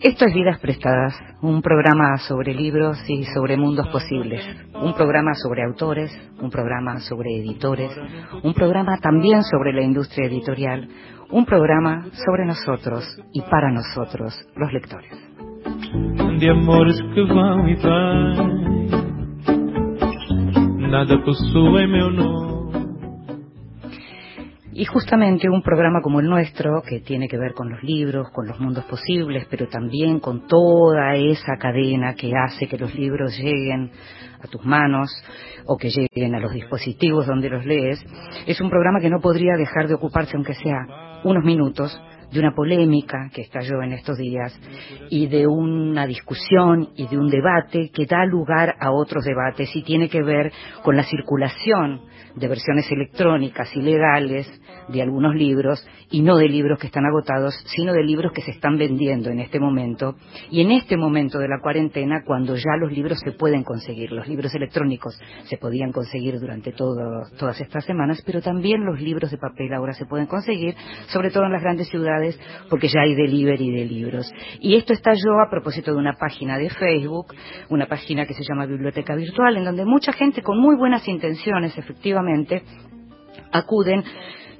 Esto es Vidas Prestadas, un programa sobre libros y sobre mundos posibles, un programa sobre autores, un programa sobre editores, un programa también sobre la industria editorial, un programa sobre nosotros y para nosotros, los lectores. De amores que vão vêm, nada possui meu nome. Y justamente un programa como el nuestro, que tiene que ver con los libros, con los mundos posibles, pero también con toda esa cadena que hace que los libros lleguen a tus manos o que lleguen a los dispositivos donde los lees, es un programa que no podría dejar de ocuparse, aunque sea unos minutos, de una polémica que estalló en estos días y de una discusión y de un debate que da lugar a otros debates y tiene que ver con la circulación de versiones electrónicas y legales de algunos libros y no de libros que están agotados, sino de libros que se están vendiendo en este momento y en este momento de la cuarentena cuando ya los libros se pueden conseguir. Los libros electrónicos se podían conseguir durante todas estas semanas, pero también los libros de papel ahora se pueden conseguir, sobre todo en las grandes ciudades, porque ya hay delivery de libros. Y esto estalló a propósito de una página de Facebook, una página que se llama Biblioteca Virtual, en donde mucha gente con muy buenas intenciones, efectivamente, acuden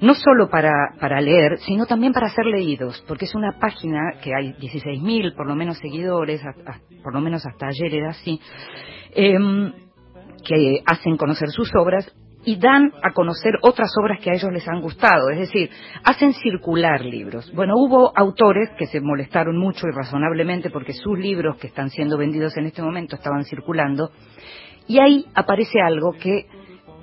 no solo para, leer, sino también para ser leídos, porque es una página que hay 16.000 por lo menos seguidores, por lo menos hasta ayer era así, em, que hacen conocer sus obras y dan a conocer otras obras que a ellos les han gustado, es decir, hacen circular libros. Bueno, hubo autores que se molestaron mucho y razonablemente porque sus libros que están siendo vendidos en este momento estaban circulando y ahí aparece algo que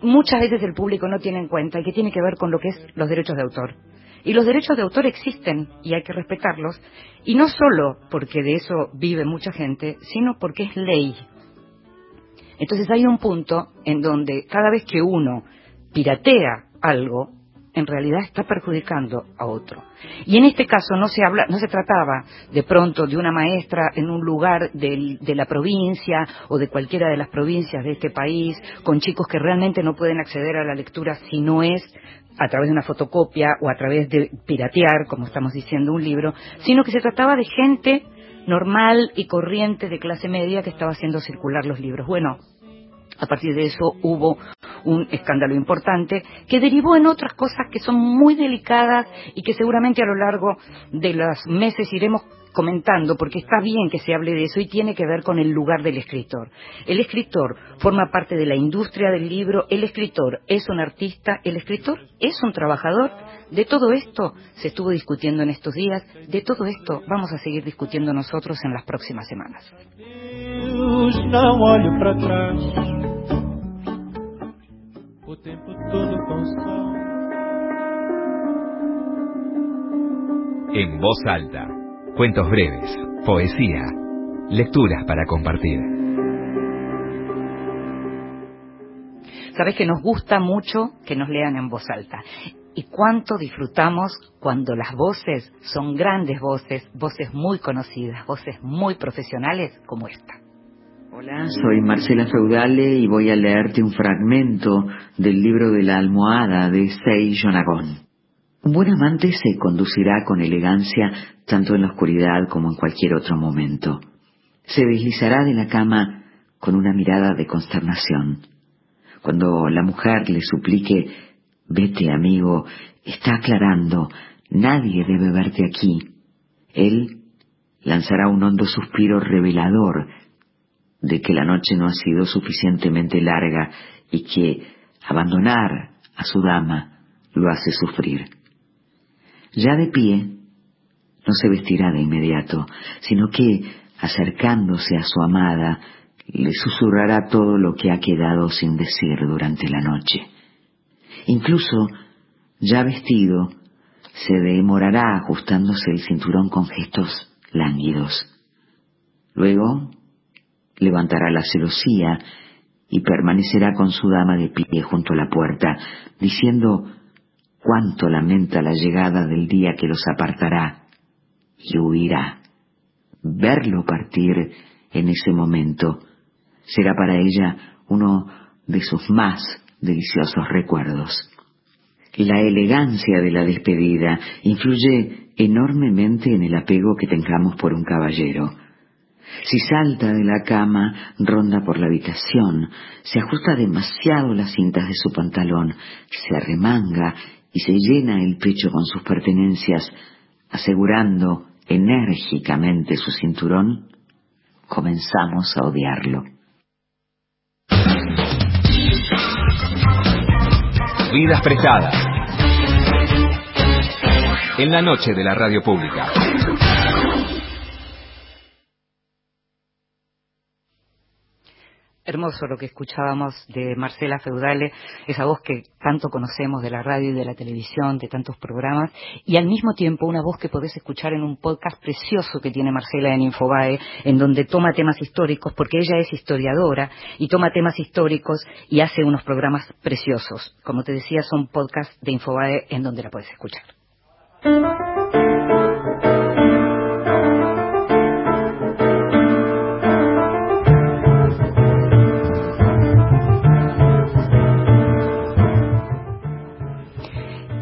muchas veces el público no tiene en cuenta y que tiene que ver con lo que es los derechos de autor. Y los derechos de autor existen y hay que respetarlos, y no solo porque de eso vive mucha gente, sino porque es ley. Entonces hay un punto en donde cada vez que uno piratea algo, en realidad está perjudicando a otro. Y en este caso no se habla, no se trataba de pronto de una maestra en un lugar de la provincia o de cualquiera de las provincias de este país con chicos que realmente no pueden acceder a la lectura si no es a través de una fotocopia o a través de piratear, como estamos diciendo, un libro, sino que se trataba de gente normal y corriente de clase media que estaba haciendo circular los libros. Bueno, a partir de eso hubo un escándalo importante que derivó en otras cosas que son muy delicadas y que seguramente a lo largo de los meses iremos comentando, porque está bien que se hable de eso y tiene que ver con el lugar del escritor. El escritor forma parte de la industria del libro, el escritor es un artista, el escritor es un trabajador. De todo esto se estuvo discutiendo en estos días, de todo esto vamos a seguir discutiendo nosotros en las próximas semanas. En voz alta, cuentos breves, poesía, lecturas para compartir. Sabes que nos gusta mucho que nos lean en voz alta. Y cuánto disfrutamos cuando las voces son grandes voces, voces muy conocidas, voces muy profesionales como esta. Hola, soy Marcela Feudale y voy a leerte un fragmento del libro de la almohada de Sei Jonagón. Un buen amante se conducirá con elegancia tanto en la oscuridad como en cualquier otro momento. Se deslizará de la cama con una mirada de consternación. Cuando la mujer le suplique, vete amigo, está aclarando, nadie debe verte aquí. Él lanzará un hondo suspiro revelador de que la noche no ha sido suficientemente larga y que abandonar a su dama lo hace sufrir. Ya de pie, no se vestirá de inmediato, sino que, acercándose a su amada, le susurrará todo lo que ha quedado sin decir durante la noche. Incluso, ya vestido, se demorará ajustándose el cinturón con gestos lánguidos. Luego, levantará la celosía y permanecerá con su dama de pie junto a la puerta, diciendo cuánto lamenta la llegada del día que los apartará, y huirá. Verlo partir en ese momento será para ella uno de sus más deliciosos recuerdos. La elegancia de la despedida influye enormemente en el apego que tengamos por un caballero. Si salta de la cama, ronda por la habitación, se ajusta demasiado las cintas de su pantalón, se arremanga y se llena el pecho con sus pertenencias, asegurando enérgicamente su cinturón, comenzamos a odiarlo. Vidas prestadas. En la noche de la radio pública. Hermoso lo que escuchábamos de Marcela Feudale, esa voz que tanto conocemos de la radio y de la televisión, de tantos programas, y al mismo tiempo una voz que podés escuchar en un podcast precioso que tiene Marcela en Infobae, en donde toma temas históricos, porque ella es historiadora, y toma temas históricos y hace unos programas preciosos. Como te decía, son podcasts de Infobae en donde la puedes escuchar.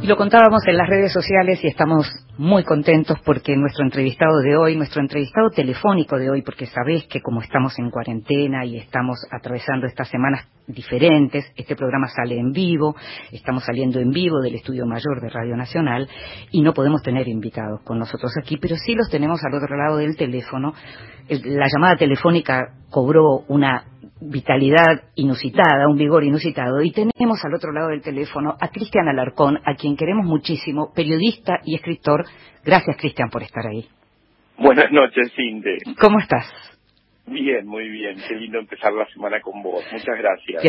Lo contábamos en las redes sociales y estamos muy contentos porque nuestro entrevistado de hoy, nuestro entrevistado telefónico de hoy, porque sabés que como estamos en cuarentena y estamos atravesando estas semanas diferentes, este programa sale en vivo, estamos saliendo en vivo del estudio mayor de Radio Nacional y no podemos tener invitados con nosotros aquí, pero sí los tenemos al otro lado del teléfono. la llamada telefónica cobró una vitalidad inusitada, un vigor inusitado. Y tenemos al otro lado del teléfono a Cristian Alarcón, a quien queremos muchísimo, periodista y escritor. Gracias, Cristian, por estar ahí. Buenas noches, Cinde. ¿Cómo estás? Bien, muy bien. Qué lindo empezar la semana con vos. Muchas gracias.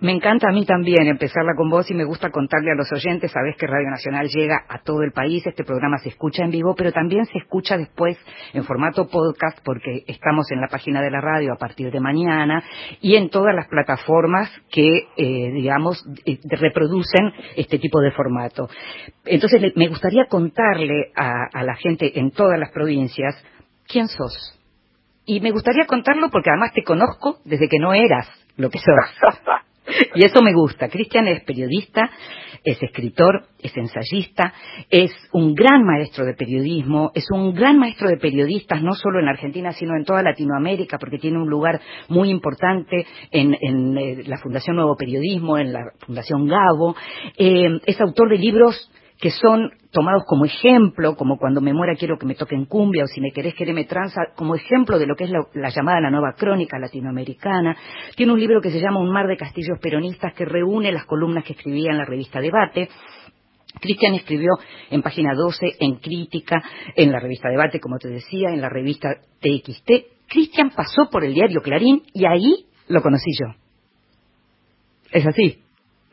me encanta a mí también empezarla con vos y me gusta contarle a los oyentes. Sabés que Radio Nacional llega a todo el país. Este programa se escucha en vivo, pero también se escucha después en formato podcast porque estamos en la página de la radio a partir de mañana y en todas las plataformas que, eh, digamos, eh, reproducen este tipo de formato. Entonces, me gustaría contarle a la gente en todas las provincias quién sos y me gustaría contarlo porque además te conozco desde que no eras lo que sos. Y eso me gusta. Cristian es periodista, es escritor, es ensayista, es un gran maestro de periodismo, es un gran maestro de periodistas no solo en Argentina, sino en toda Latinoamérica, porque tiene un lugar muy importante en, eh, la Fundación Nuevo Periodismo, en la Fundación Gabo. Eh, es autor de libros que son tomados como ejemplo, como cuando me muera quiero que me toquen cumbia o si me querés me tranza, como ejemplo de lo que es la, llamada la nueva crónica latinoamericana. Tiene un libro que se llama Un mar de castillos peronistas que reúne las columnas que escribía en la revista Debate. Cristian escribió en página 12, en Crítica, en la revista Debate, como te decía, en la revista TXT. Cristian pasó por el diario Clarín y ahí lo conocí yo. ¿Es así?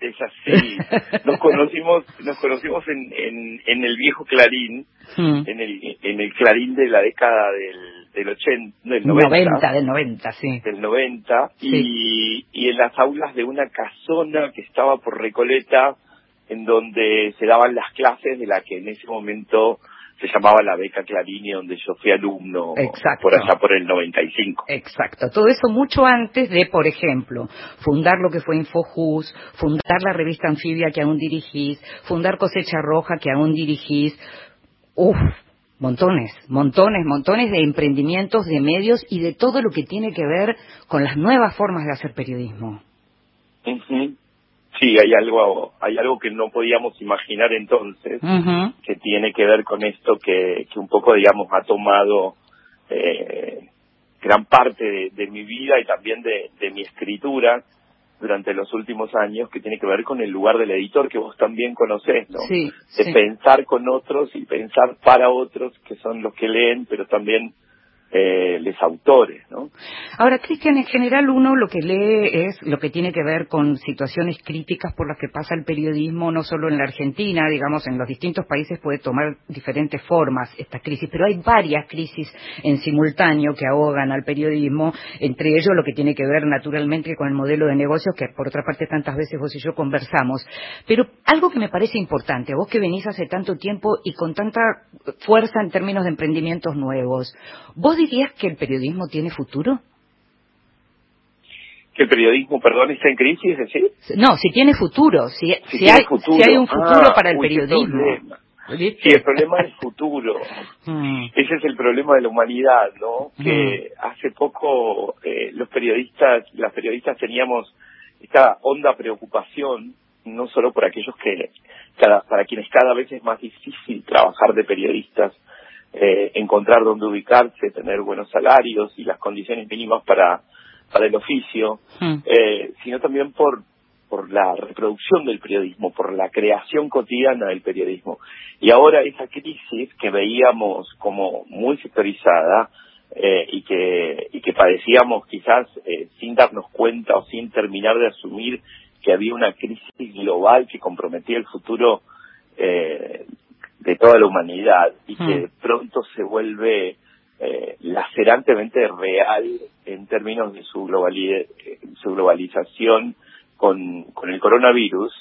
Es así. Nos conocimos, nos conocimos en, en, en el viejo Clarín, hmm. en el en el Clarín de la década del del 80, del 90, del 90, sí. Del 90 y y en las aulas de una casona que estaba por Recoleta en donde se daban las clases de la que en ese momento se llamaba la beca Clarini, donde yo fui alumno por allá por el 95. Exacto, todo eso mucho antes de, por ejemplo, fundar lo que fue Infojus, fundar la revista Anfibia que aún dirigís, fundar Cosecha Roja que aún dirigís. Uf, montones, montones, montones de emprendimientos, de medios y de todo lo que tiene que ver con las nuevas formas de hacer periodismo. Sí, hay algo, hay algo que no podíamos imaginar entonces, que tiene que ver con esto que, que un poco, digamos, ha tomado eh, gran parte de, mi vida y también de, de mi escritura durante los últimos años, que tiene que ver con el lugar del editor que vos también conocés, ¿no? Sí, de pensar con otros y pensar para otros, que son los que leen, pero también eh, los autores, ¿no? Ahora, Cristian, en general uno lo que lee es lo que tiene que ver con situaciones críticas por las que pasa el periodismo, no solo en la Argentina, digamos, en los distintos países puede tomar diferentes formas esta crisis, pero hay varias crisis en simultáneo que ahogan al periodismo, entre ellos lo que tiene que ver naturalmente con el modelo de negocios que por otra parte tantas veces vos y yo conversamos. Pero algo que me parece importante, vos que venís hace tanto tiempo y con tanta fuerza en términos de emprendimientos nuevos, ¿vos dirías que el periodismo tiene futuro? el periodismo, perdón, está en crisis, ¿sí? No, si tiene futuro, si, si, hay, si hay un futuro ah, para el periodismo. Sí, el problema es futuro. Mm. Ese es el problema de la humanidad, ¿no? Que mm. hace poco eh, los periodistas, las periodistas teníamos esta honda preocupación, no solo por aquellos que, cada, para quienes cada vez es más difícil trabajar de periodistas, eh, encontrar dónde ubicarse, tener buenos salarios y las condiciones mínimas para, para el oficio, mm. eh, sino también por por la reproducción del periodismo, por la creación cotidiana del periodismo. Y ahora esa crisis que veíamos como muy sectorizada eh, y que y que padecíamos quizás eh, sin darnos cuenta o sin terminar de asumir que había una crisis global que comprometía el futuro eh, de toda la humanidad y que hmm. pronto se vuelve eh, lacerantemente real en términos de su, su globalización con, con el coronavirus,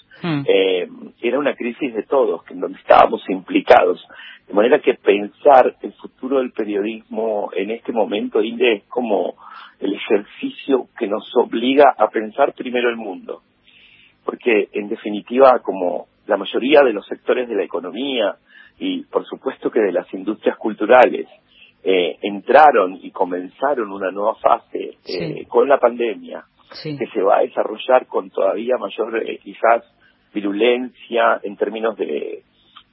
eh, era una crisis de todos, en donde estábamos implicados. De manera que pensar el futuro del periodismo en este momento, Inde, es como el ejercicio que nos obliga a pensar primero el mundo. Porque, en definitiva, como la mayoría de los sectores de la economía y, por supuesto, que de las industrias culturales, eh, entraron y comenzaron una nueva fase eh, con la pandemia, que se va a desarrollar con todavía mayor eh, quizás virulencia en términos de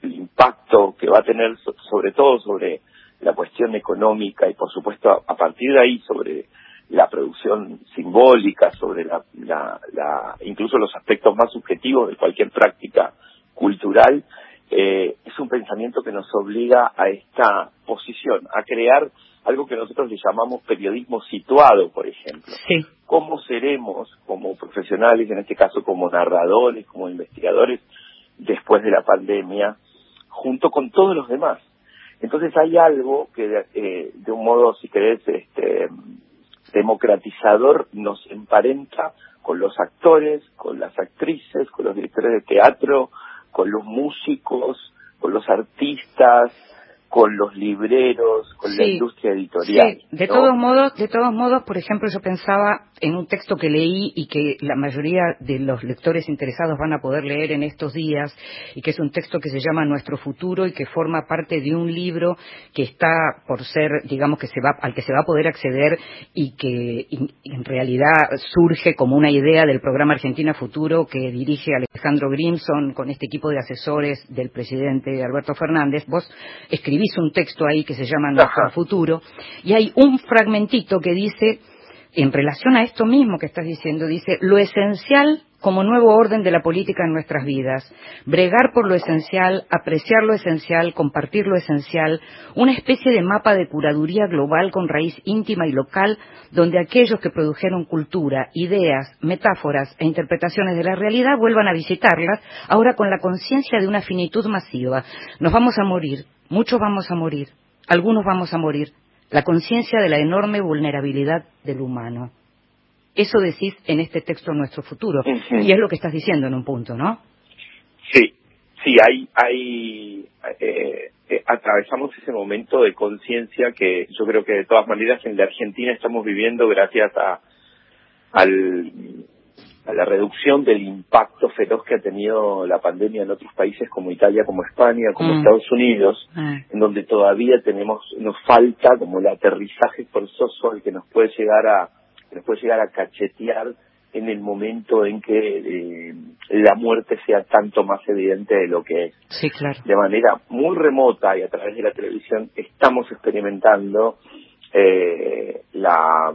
el impacto que va a tener sobre todo sobre la cuestión económica y por supuesto a, partir de ahí sobre la producción simbólica, sobre la, la, incluso los aspectos más subjetivos de cualquier práctica cultural, eh, es un pensamiento que nos obliga a esta posición, a crear algo que nosotros le llamamos periodismo situado, por ejemplo. Sí. ¿Cómo seremos como profesionales, en este caso como narradores, como investigadores, después de la pandemia, junto con todos los demás? Entonces hay algo que eh, de un modo, si querés, este, democratizador nos emparenta con los actores, con las actrices, con los directores de teatro, con los músicos, con los artistas, con los libreros, con la industria editorial. Sí. De todos modos, de todos modos, por ejemplo, yo pensaba en un texto que leí y que la mayoría de los lectores interesados van a poder leer en estos días y que es un texto que se llama Nuestro futuro y que forma parte de un libro que está por ser, digamos que se va al que se va a poder acceder y que en realidad surge como una idea del programa Argentina Futuro que dirige Alejandro Grimson con este equipo de asesores del presidente Alberto Fernández. Vos escribís hizo un texto ahí que se llama Nuestro Futuro, y hay un fragmentito que dice, en relación a esto mismo que estás diciendo, dice, lo esencial como nuevo orden de la política en nuestras vidas, bregar por lo esencial, apreciar lo esencial, compartir lo esencial, una especie de mapa de curaduría global con raíz íntima y local, donde aquellos que produjeron cultura, ideas, metáforas e interpretaciones de la realidad vuelvan a visitarlas, ahora con la conciencia de una finitud masiva. Nos vamos a morir, Muchos vamos a morir, algunos vamos a morir. La conciencia de la enorme vulnerabilidad del humano. Eso decís en este texto Nuestro Futuro. Y es lo que estás diciendo en un punto, ¿no? Sí, sí, hay, hay eh, eh, atravesamos ese momento de conciencia que yo creo que de todas maneras en la Argentina estamos viviendo gracias a al a la reducción del impacto feroz que ha tenido la pandemia en otros países como Italia, como España, como mm. Estados Unidos, mm. en donde todavía tenemos nos falta como el aterrizaje forzoso al que nos puede llegar a nos puede llegar a cachetear en el momento en que eh, la muerte sea tanto más evidente de lo que es. Sí, claro. De manera muy remota y a través de la televisión estamos experimentando eh, la,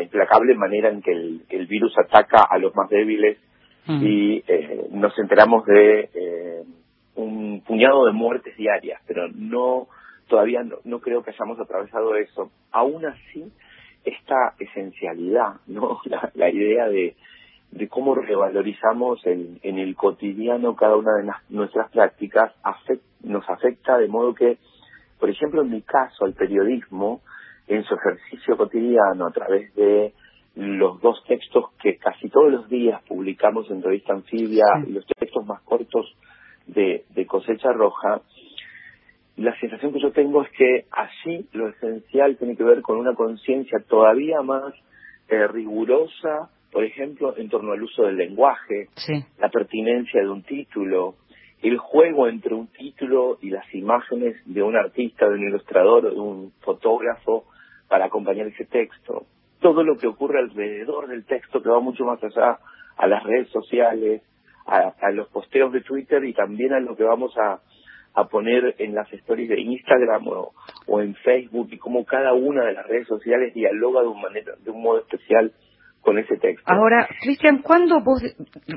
implacable manera en que el, virus ataca a los más débiles mm. y eh, nos enteramos de eh, un puñado de muertes diarias, pero no todavía no, creo que hayamos atravesado eso. Aún así, esta esencialidad, no la, idea de, de cómo revalorizamos en, en el cotidiano cada una de nuestras prácticas nos afecta de modo que, por ejemplo, en mi caso, el periodismo en su ejercicio cotidiano a través de los dos textos que casi todos los días publicamos en Revista Anfibia y los textos más cortos de, Cosecha Roja, la sensación que yo tengo es que allí lo esencial tiene que ver con una conciencia todavía más eh, rigurosa por ejemplo, en torno al uso del lenguaje, la pertinencia de un título, el juego entre un título y las imágenes de un artista, de un ilustrador de un fotógrafo para acompañar ese texto. Todo lo que ocurre alrededor del texto que va mucho más allá a las redes sociales, a, los posteos de Twitter y también a lo que vamos a, poner en las stories de Instagram o, en Facebook y cómo cada una de las redes sociales dialoga de un, manera, de un modo especial Ahora, Cristian, ¿cuándo vos,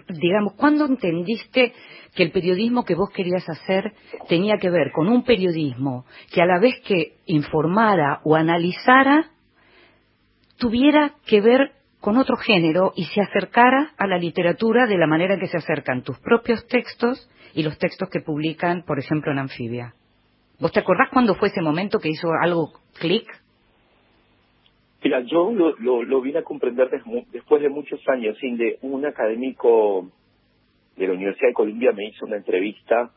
digamos, cuándo entendiste que el periodismo que vos querías hacer tenía que ver con un periodismo que a la vez que informara o analizara, tuviera que ver con otro género y se acercara a la literatura de la manera en que se acercan tus propios textos y los textos que publican, por ejemplo, en Anfibia? ¿Vos te acordás cuándo fue ese momento que hizo algo clic? Mira, yo lo, lo, vine a comprender después de muchos años, sin de un académico de la Universidad de Columbia me hizo una entrevista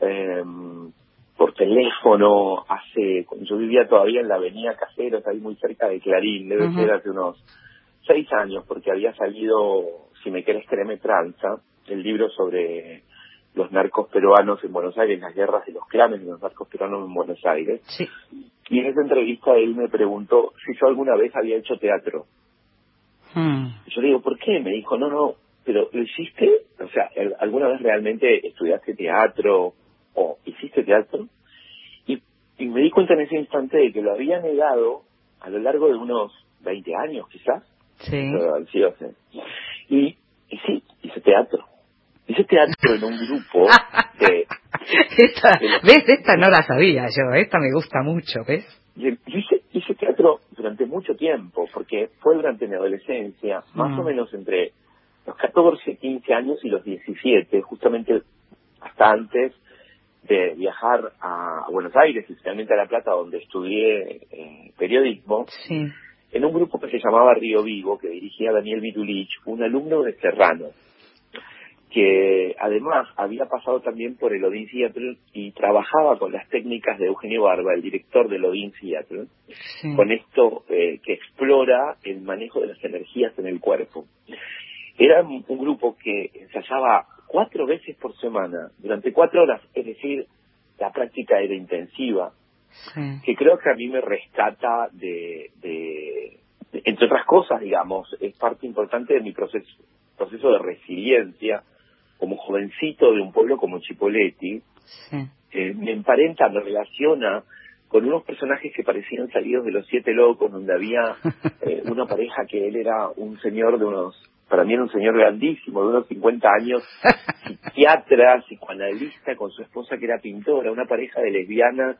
em, por teléfono hace, yo vivía todavía en la avenida Caseros, ahí muy cerca de Clarín, debe ser hace unos seis años, porque había salido, si me quieres créeme, tranza, el libro sobre los narcos peruanos en Buenos Aires, las guerras de los clanes de los narcos peruanos en Buenos Aires. Sí. Y en esa entrevista él me preguntó si yo alguna vez había hecho teatro. Hmm. Yo le digo, ¿por qué? Me dijo, no, no, pero ¿lo hiciste? O sea, ¿alguna vez realmente estudiaste teatro o hiciste teatro? Y, y me di cuenta en ese instante de que lo había negado a lo largo de unos 20 años, quizás. Sí. Y, y sí, hice teatro hice teatro en un grupo de... esta, ¿Ves? Esta no la sabía yo, esta me gusta mucho, ¿ves? Yo hice, teatro durante mucho tiempo, porque fue durante mi adolescencia, más o mm. menos entre los 14, 15 años y los 17, justamente hasta antes de viajar a Buenos Aires, especialmente a La Plata, donde estudié eh, periodismo, sí. en un grupo que se llamaba Río Vivo, que dirigía Daniel Vitulich, un alumno de Serrano que además había pasado también por el Odin Seattle y trabajaba con las técnicas de Eugenio Barba, el director del Odin Seattle, con esto eh, que explora el manejo de las energías en el cuerpo. Era un, grupo que ensayaba cuatro veces por semana, durante cuatro horas, es decir, la práctica era intensiva, que creo que a mí me rescata de, de, entre otras cosas, digamos, es parte importante de mi proceso, proceso de resiliencia, como jovencito de un pueblo como Chipoleti, eh, me emparenta, me relaciona con unos personajes que parecían salidos de los siete locos, donde había eh, una pareja que él era un señor de unos, para mí era un señor grandísimo, de unos 50 años, psiquiatra, psicoanalista, con su esposa que era pintora, una pareja de lesbianas,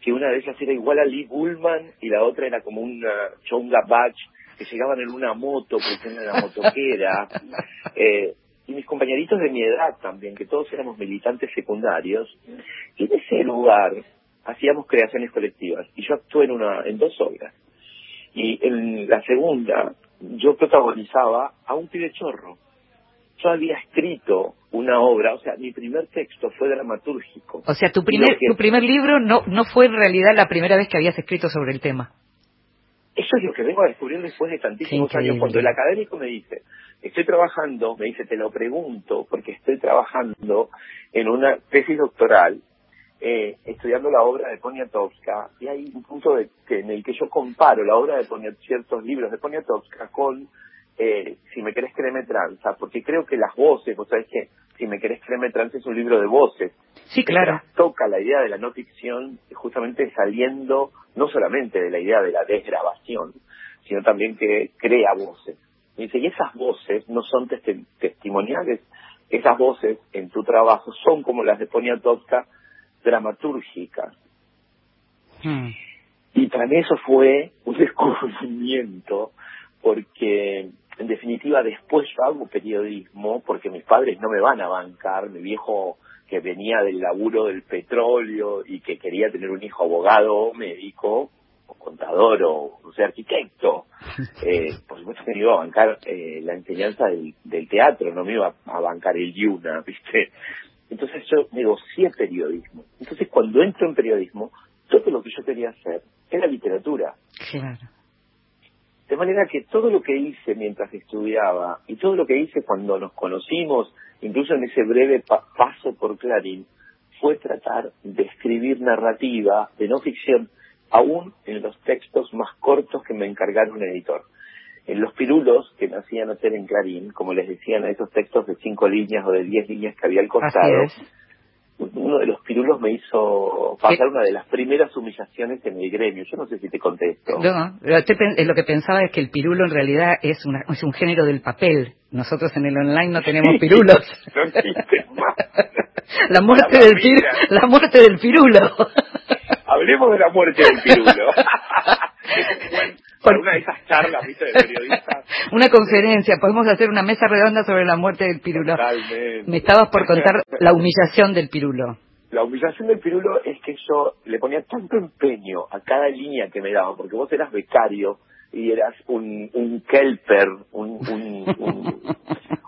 que una de ellas era igual a Lee Bullman y la otra era como una chonga batch, que llegaban en una moto, que tenían la motoquera. Eh, y mis compañeritos de mi edad también, que todos éramos militantes secundarios, y en ese lugar hacíamos creaciones colectivas. Y yo actué en, una, en dos obras. Y en la segunda, yo protagonizaba a un pibe chorro. Yo había escrito una obra, o sea, mi primer texto fue dramatúrgico. O sea, tu primer, tu primer libro no, no fue en realidad la primera vez que habías escrito sobre el tema. Eso es lo que vengo a descubrir después de tantísimos años. Cuando el académico me dice, estoy trabajando, me dice, te lo pregunto, porque estoy trabajando en una tesis doctoral, eh, estudiando la obra de Poniatowska, y hay un punto de, que, en el que yo comparo la obra de Poniatowska, ciertos libros de Poniatowska con eh, Si me querés créeme tranza, porque creo que las voces, vos sabés que Si me querés créeme tranza es un libro de voces. Sí, claro. Toca la idea de la no ficción justamente saliendo no solamente de la idea de la desgrabación, sino también que crea voces. Dice, y esas voces no son testimoniales, esas voces en tu trabajo son como las de Poniatowska, dramatúrgicas. Hmm. Y para mí eso fue un descubrimiento, porque en definitiva después yo hago periodismo, porque mis padres no me van a bancar, mi viejo que venía del laburo del petróleo y que quería tener un hijo abogado médico, contador o, sea, arquitecto, eh, por supuesto que me iba a bancar eh, la enseñanza del, teatro, no me iba a bancar el Yuna, ¿viste? Entonces yo negocié periodismo. Entonces cuando entro en periodismo, todo lo que yo quería hacer era literatura. Claro. De manera que todo lo que hice mientras estudiaba y todo lo que hice cuando nos conocimos, incluso en ese breve paso por Clarín, fue tratar de escribir narrativa de no ficción, aún en los textos más cortos que me encargaron un editor. En los pirulos que me hacían hacer en Clarín, como les decían, esos textos de cinco líneas o de diez líneas que había al costado, uno de los pirulos me hizo pasar una de las primeras humillaciones en el gremio. Yo no sé si te contesto. No, lo que pensaba es que el pirulo en realidad es, una, es un género del papel. Nosotros en el online no tenemos pirulos. no existe más. la muerte del pirulo. La muerte del pirulo. Hablemos de la muerte del pirulo. una de esas charlas, ¿viste? De periodistas. una conferencia, podemos hacer una mesa redonda sobre la muerte del pirulo. Totalmente. Me estabas por contar la humillación del pirulo. La humillación del pirulo es que yo le ponía tanto empeño a cada línea que me daban, porque vos eras becario y eras un, un kelper, un, un,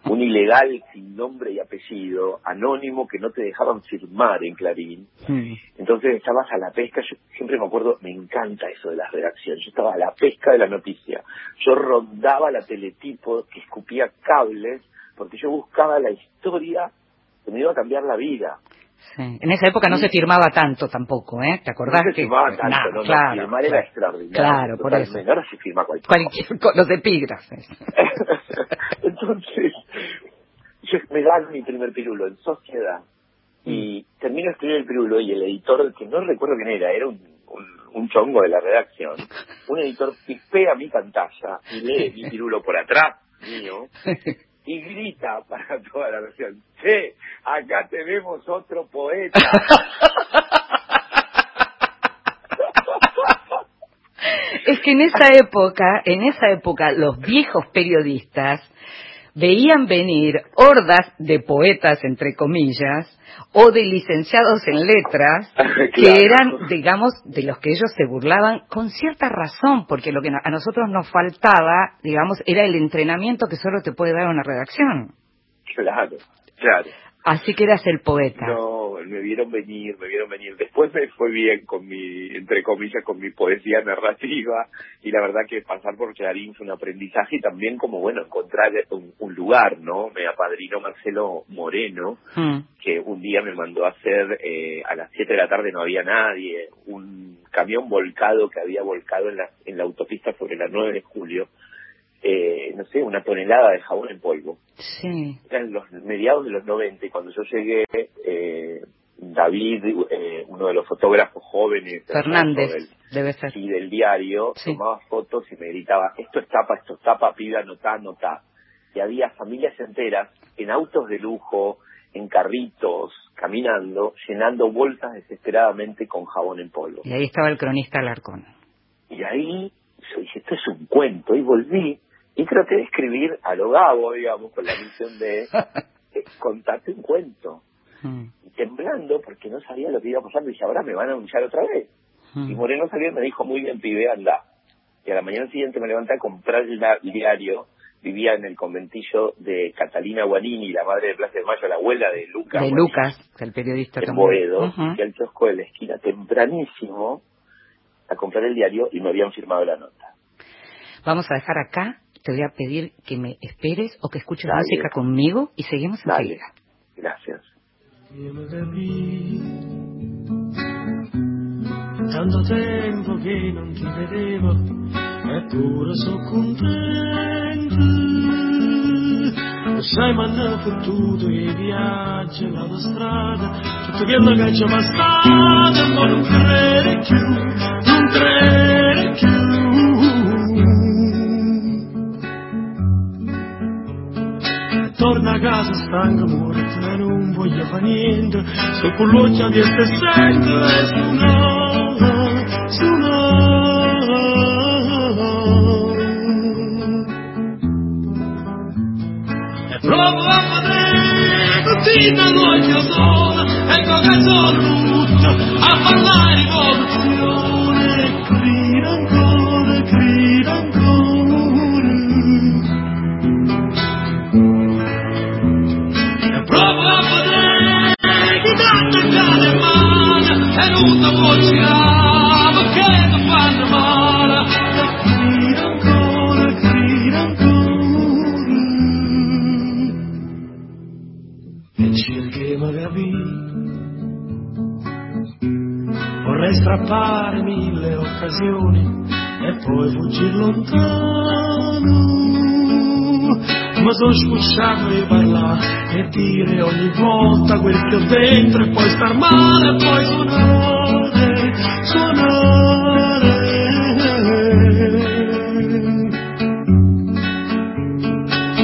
un, ilegal sin nombre y apellido, anónimo que no te dejaban firmar en Clarín. Mm. Entonces estabas a la pesca, yo siempre me acuerdo, me encanta eso de las redacciones, yo estaba a la pesca de la noticia. Yo rondaba la teletipo que escupía cables porque yo buscaba la historia que me iba a cambiar la vida. En esa época no se firmaba tanto tampoco, ¿eh? ¿Te acordás? No se firmaba tanto, no, claro, firmar era extraordinario. Claro, por eso. Ahora se firma cualquier, cualquier cosa. Los epígrafes. Entonces, yo me dan mi primer pirulo en Sociedad y mm. termino de escribir el pirulo y el editor, que no recuerdo quién era, era un, un, un chongo de la redacción, un editor pipea mi pantalla y lee mi pirulo por atrás mío y grita para toda la versión, che, acá tenemos otro poeta. es que en esa época, en esa época, los viejos periodistas veían venir hordas de poetas, entre comillas, o de licenciados en letras, que eran, digamos, de los que ellos se burlaban con cierta razón, porque lo que a nosotros nos faltaba, digamos, era el entrenamiento que solo te puede dar una redacción. Claro, claro. Así que eras el poeta. No, me vieron venir, me vieron venir. Después me fue bien con mi, entre comillas, con mi poesía narrativa y la verdad que pasar por Clarín fue un aprendizaje y también como, bueno, encontrar un, lugar, ¿no? Me apadrinó Marcelo Moreno, hmm. que un día me mandó a hacer, eh, a las 7 de la tarde no había nadie, un camión volcado que había volcado en la, en la autopista sobre la 9 de julio eh, no sé, una tonelada de jabón en polvo. Sí. Eran los mediados de los 90 y cuando yo llegué, eh, David, eh, uno de los fotógrafos jóvenes Fernández, del, debe ser. y del diario, tomaba fotos y me gritaba, esto es tapa, esto es tapa, piba, nota, nota. Y había familias enteras en autos de lujo, en carritos, caminando, llenando bolsas desesperadamente con jabón en polvo. Y ahí estaba el cronista Alarcón. Y ahí yo dije, esto es un cuento, y volví y traté de escribir a lo Gabo, digamos, con la misión de eh, contarte un cuento. Y temblando, porque no sabía lo que iba a pasar, dije, ahora me van a anunciar otra vez. Y Moreno salió y me dijo, muy bien, pibe, anda. Y a la mañana siguiente me levanté a comprar el diario. Vivía en el conventillo de Catalina Guanini, la madre de Plaza de Mayo, la abuela de Lucas. De Lucas, el periodista en Boedo, y al kiosco de la esquina tempranísimo a comprar el diario y me habían firmado la nota. Vamos a dejar acá te voy a pedir que me esperes o que escuches música conmigo y seguimos enseguida. Gracias. Tanto tempo che non ti vedevo, eppure sono contento. Sai, mi hanno fottuto i viaggi, l'autostrada, tutto quello che ci passato, ma non crede più, non crede più. Torna a casa stanco morto e non voglio fare niente. Sto con l'occhio di se sento e su no su no e provo a vedere tutti l'occhio solo ecco che sono tutto a parlare rivoluzione di parlare e dire ogni volta quel che ho dentro e poi star male e poi suonare, suonare.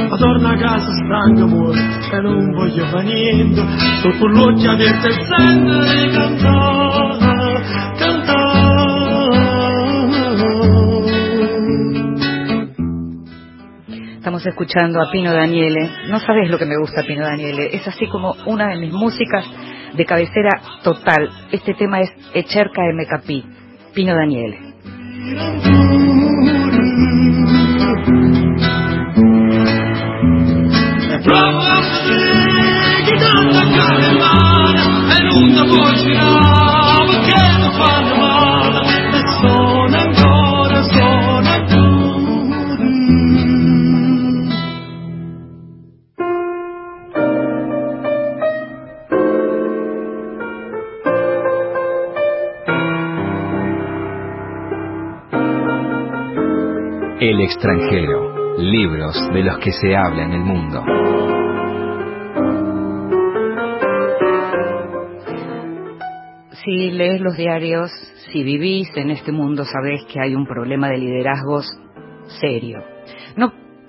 Ma torno a casa stanco amore e non voglio fare niente, con l'occhio aperto e sempre cantare, Estamos escuchando a Pino Daniele. No sabes lo que me gusta Pino Daniele. Es así como una de mis músicas de cabecera total. Este tema es Echerca Mecapí. Pino Daniele. El extranjero, libros de los que se habla en el mundo. Si lees los diarios, si vivís en este mundo, sabés que hay un problema de liderazgos serio.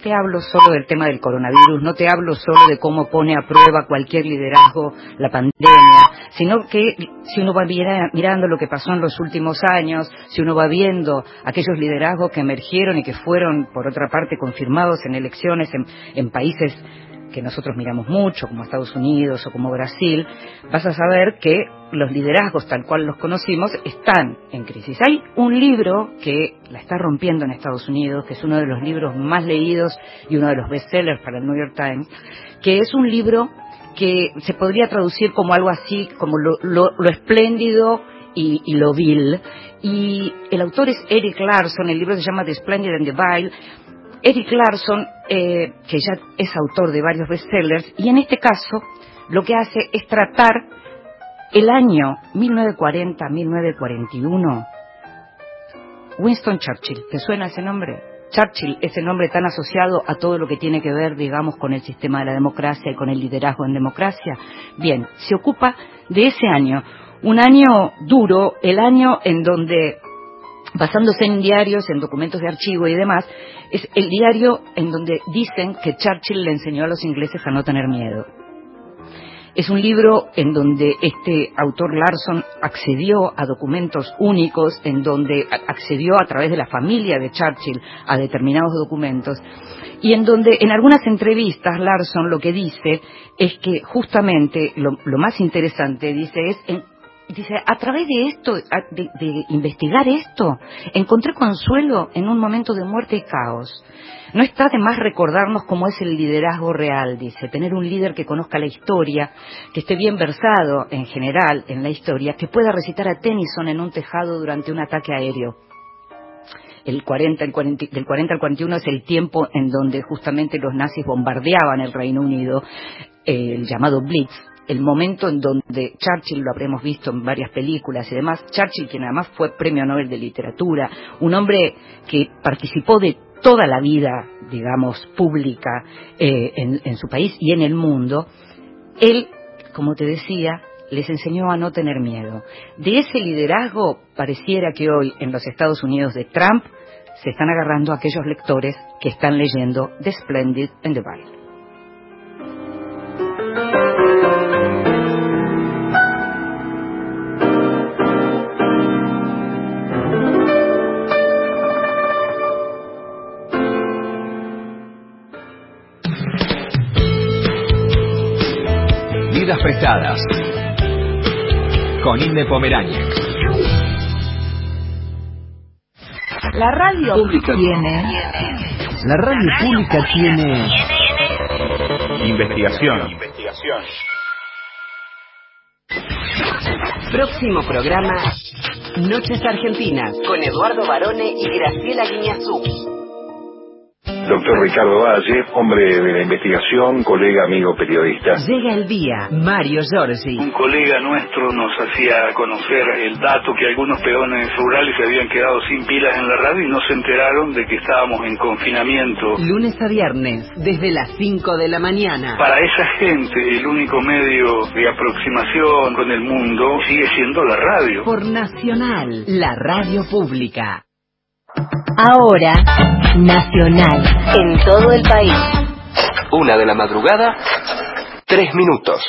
Te hablo solo del tema del coronavirus, no te hablo solo de cómo pone a prueba cualquier liderazgo la pandemia, sino que si uno va mirando lo que pasó en los últimos años, si uno va viendo aquellos liderazgos que emergieron y que fueron, por otra parte, confirmados en elecciones en países que nosotros miramos mucho, como Estados Unidos o como Brasil, vas a saber que los liderazgos tal cual los conocimos están en crisis. Hay un libro que la está rompiendo en Estados Unidos, que es uno de los libros más leídos y uno de los bestsellers para el New York Times, que es un libro que se podría traducir como algo así, como lo, espléndido y, y, lo vil. Y el autor es Eric Larson, el libro se llama The Splendid and the Vile, Eric Larson, eh, que ya es autor de varios bestsellers, y en este caso lo que hace es tratar el año 1940-1941. Winston Churchill, ¿te suena ese nombre? Churchill, ese nombre tan asociado a todo lo que tiene que ver, digamos, con el sistema de la democracia y con el liderazgo en democracia. Bien, se ocupa de ese año, un año duro, el año en donde basándose en diarios, en documentos de archivo y demás, es el diario en donde dicen que Churchill le enseñó a los ingleses a no tener miedo. Es un libro en donde este autor Larson accedió a documentos únicos, en donde accedió a través de la familia de Churchill a determinados documentos, y en donde en algunas entrevistas Larson lo que dice es que justamente lo, más interesante, dice, es en dice, a través de esto, de, investigar esto, encontré consuelo en un momento de muerte y caos. No está de más recordarnos cómo es el liderazgo real, dice, tener un líder que conozca la historia, que esté bien versado en general en la historia, que pueda recitar a Tennyson en un tejado durante un ataque aéreo. El 40, el 40, del 40 al 41 es el tiempo en donde justamente los nazis bombardeaban el Reino Unido, el llamado Blitz, el momento en donde Churchill, lo habremos visto en varias películas y demás, Churchill, quien además fue premio Nobel de Literatura, un hombre que participó de toda la vida, digamos, pública eh, en, su país y en el mundo, él, como te decía, les enseñó a no tener miedo. De ese liderazgo pareciera que hoy en los Estados Unidos de Trump se están agarrando aquellos lectores que están leyendo The Splendid and the Vile. Con Inde Pomeráñez. La radio pública tiene. La radio pública tiene. Investigación. Investigación. Próximo programa. Noches Argentinas con Eduardo Barone y Graciela Guiñazú. Doctor Ricardo Valle, hombre de la investigación, colega, amigo periodista. Llega el día, Mario Giorgi. Un colega nuestro nos hacía conocer el dato que algunos peones rurales se habían quedado sin pilas en la radio y no se enteraron de que estábamos en confinamiento. Lunes a viernes, desde las 5 de la mañana. Para esa gente, el único medio de aproximación con el mundo sigue siendo la radio. Por Nacional, la radio pública. Ahora, Nacional, en todo el país. Una de la madrugada, tres minutos.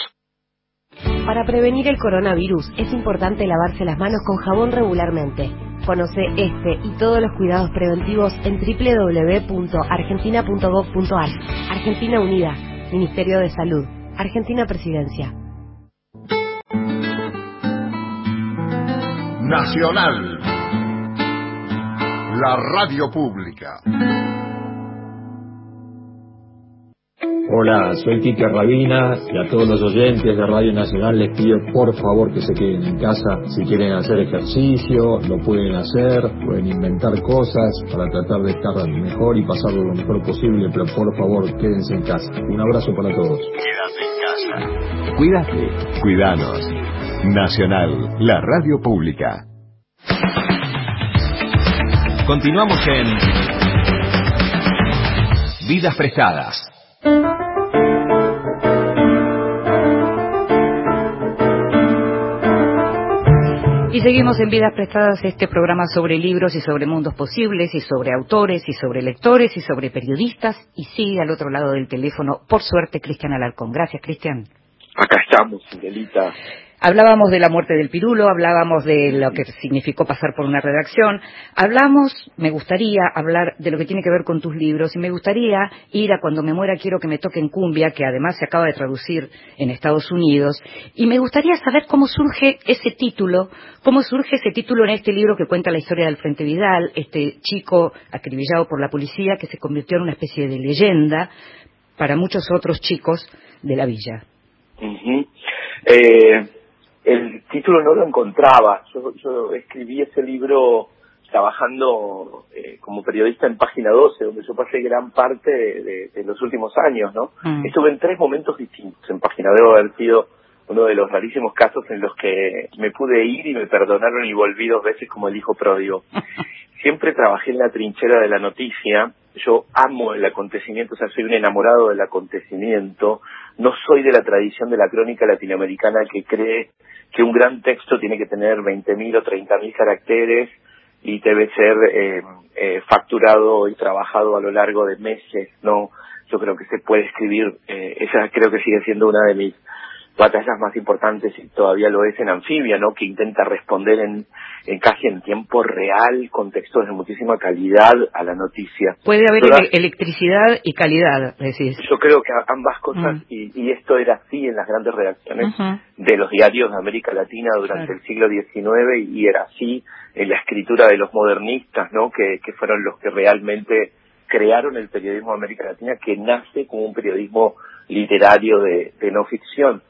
Para prevenir el coronavirus es importante lavarse las manos con jabón regularmente. Conoce este y todos los cuidados preventivos en www.argentina.gov.ar. Argentina Unida, Ministerio de Salud, Argentina Presidencia. Nacional, la radio pública. Hola, soy Quique Rabina y a todos los oyentes de Radio Nacional les pido por favor que se queden en casa. Si quieren hacer ejercicio, lo pueden hacer, pueden inventar cosas para tratar de estar mejor y pasarlo lo mejor posible, pero por favor quédense en casa. Un abrazo para todos. Quédate en casa. Cuídate, cuidanos. Nacional, la radio pública. Continuamos en Vidas Prestadas. Y seguimos en Vidas Prestadas, este programa sobre libros y sobre mundos posibles y sobre autores y sobre lectores y sobre periodistas. Y sigue al otro lado del teléfono, por suerte, Cristian Alarcón. Gracias, Cristian. Acá estamos, Miguelita. Hablábamos de la muerte del pirulo, hablábamos de lo que significó pasar por una redacción, hablamos, me gustaría hablar de lo que tiene que ver con tus libros y me gustaría ir a Cuando me muera quiero que me toquen cumbia, que además se acaba de traducir en Estados Unidos, y me gustaría saber cómo surge ese título, cómo surge ese título en este libro que cuenta la historia del Frente Vidal, este chico acribillado por la policía que se convirtió en una especie de leyenda para muchos otros chicos de la villa. Eh, el título no lo encontraba. Yo, yo escribí ese libro trabajando eh, como periodista en Página 12, donde yo pasé gran parte de, de- de los últimos años, ¿no? Mm. Estuve en tres momentos distintos en Página. Debo haber sido uno de los rarísimos casos en los que me pude ir y me perdonaron y volví dos veces como el hijo pródigo. Siempre trabajé en la trinchera de la noticia. Yo amo el acontecimiento, o sea, soy un enamorado del acontecimiento. No soy de la tradición de la crónica latinoamericana que cree que un gran texto tiene que tener 20.000 o 30.000 caracteres y debe ser eh, eh, facturado y trabajado a lo largo de meses. No, yo creo que se puede escribir. eh, esa creo que sigue siendo una de mis batallas más importantes y todavía lo es en Anfibia, ¿no? Que intenta responder en, en casi en tiempo real, con textos de muchísima calidad a la noticia. Puede haber Toda- ele- electricidad y calidad, decís. yo creo que ambas cosas, Mm. y, y esto era así en las grandes redacciones de los diarios de América Latina durante Claro. el siglo XIX, y era así en la escritura de los modernistas, ¿no? Que, que fueron los que realmente crearon el periodismo de América Latina, que nace como un periodismo literario de, de no ficción.